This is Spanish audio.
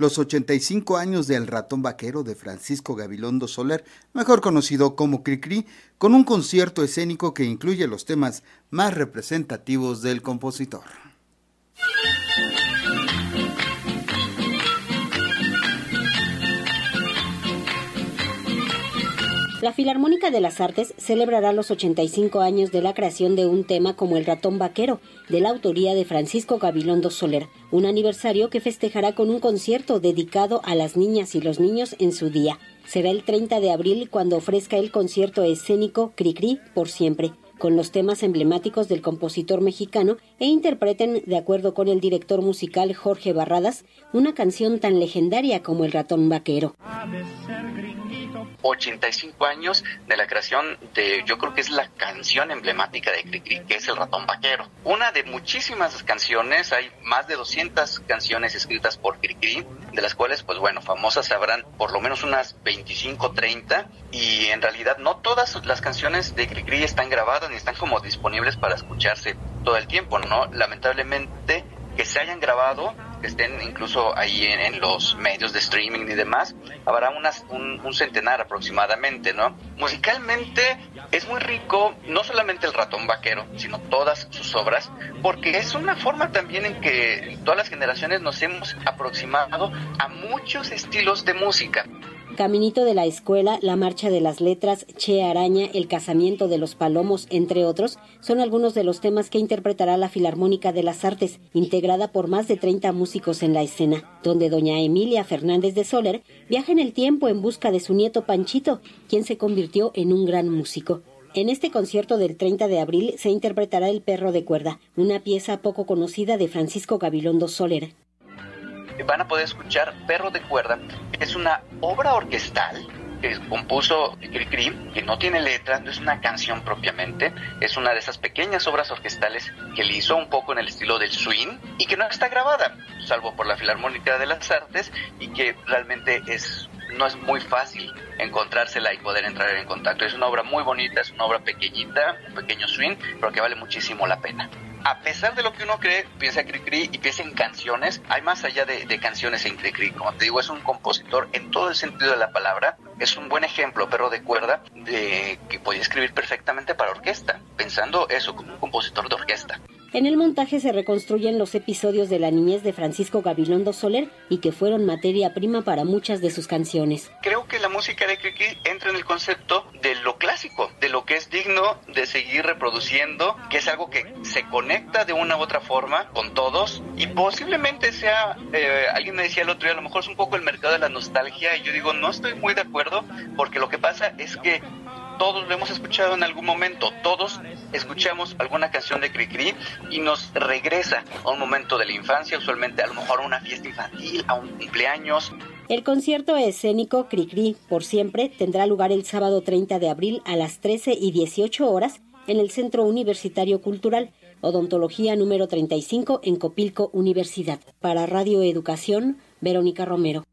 los 85 años del ratón vaquero de Francisco Gabilondo Soler, mejor conocido como Cricri, con un concierto escénico que incluye los temas más representativos del compositor. La Filarmónica de las Artes celebrará los 85 años de la creación de un tema como El ratón vaquero, de la autoría de Francisco Gabilondo Soler, un aniversario que festejará con un concierto dedicado a las niñas y los niños en su día. Será el 30 de abril cuando ofrezca el concierto escénico Cricri por siempre con los temas emblemáticos del compositor mexicano e interpreten, de acuerdo con el director musical Jorge Barradas, una canción tan legendaria como El ratón vaquero. 85 años de la creación de, yo creo que es la canción emblemática de Cricri, que es El ratón vaquero. Una de muchísimas canciones, hay más de 200 canciones escritas por Cricri, de las cuales, pues bueno, famosas habrán por lo menos unas 25, 30, y en realidad no todas las canciones de Cricri están grabadas ni están como disponibles para escucharse todo el tiempo, ¿no? Lamentablemente que se hayan grabado que estén incluso ahí en, los medios de streaming y demás, habrá unas, un, centenar aproximadamente, ¿no? Musicalmente es muy rico, no solamente el ratón vaquero, sino todas sus obras, porque es una forma también en que todas las generaciones nos hemos aproximado a muchos estilos de música. Caminito de la Escuela, La Marcha de las Letras, Che Araña, El Casamiento de los Palomos, entre otros, son algunos de los temas que interpretará la Filarmónica de las Artes, integrada por más de 30 músicos en la escena, donde doña Emilia Fernández de Soler viaja en el tiempo en busca de su nieto Panchito, quien se convirtió en un gran músico. En este concierto del 30 de abril se interpretará El perro de cuerda, una pieza poco conocida de Francisco Gabilondo Soler van a poder escuchar Perro de Cuerda, es una obra orquestal que compuso Cricri, que no tiene letra, no es una canción propiamente, es una de esas pequeñas obras orquestales que le hizo un poco en el estilo del swing y que no está grabada, salvo por la Filarmónica de las Artes y que realmente es no es muy fácil encontrársela y poder entrar en contacto. Es una obra muy bonita, es una obra pequeñita, un pequeño swing, pero que vale muchísimo la pena a pesar de lo que uno cree, piensa Cricri y piensa en canciones, hay más allá de, canciones en Cricri. Como te digo, es un compositor en todo el sentido de la palabra. Es un buen ejemplo, perro de cuerda, de que podía escribir perfectamente para orquesta, pensando eso como un compositor de orquesta. En el montaje se reconstruyen los episodios de la niñez de Francisco Gabilondo Soler y que fueron materia prima para muchas de sus canciones. Creo que la música de Cricri entra en el concepto de lo clásico, de lo que es digno de seguir reproduciendo, que es algo que se conecta de una u otra forma con todos y posiblemente sea, eh, alguien me decía el otro día, a lo mejor es un poco el mercado de la nostalgia y yo digo, no estoy muy de porque lo que pasa es que todos lo hemos escuchado en algún momento, todos escuchamos alguna canción de Cricri y nos regresa a un momento de la infancia, usualmente a lo mejor a una fiesta infantil, a un cumpleaños. El concierto escénico Cricri por siempre tendrá lugar el sábado 30 de abril a las 13 y 18 horas en el Centro Universitario Cultural, Odontología número 35 en Copilco Universidad. Para Radio Educación, Verónica Romero.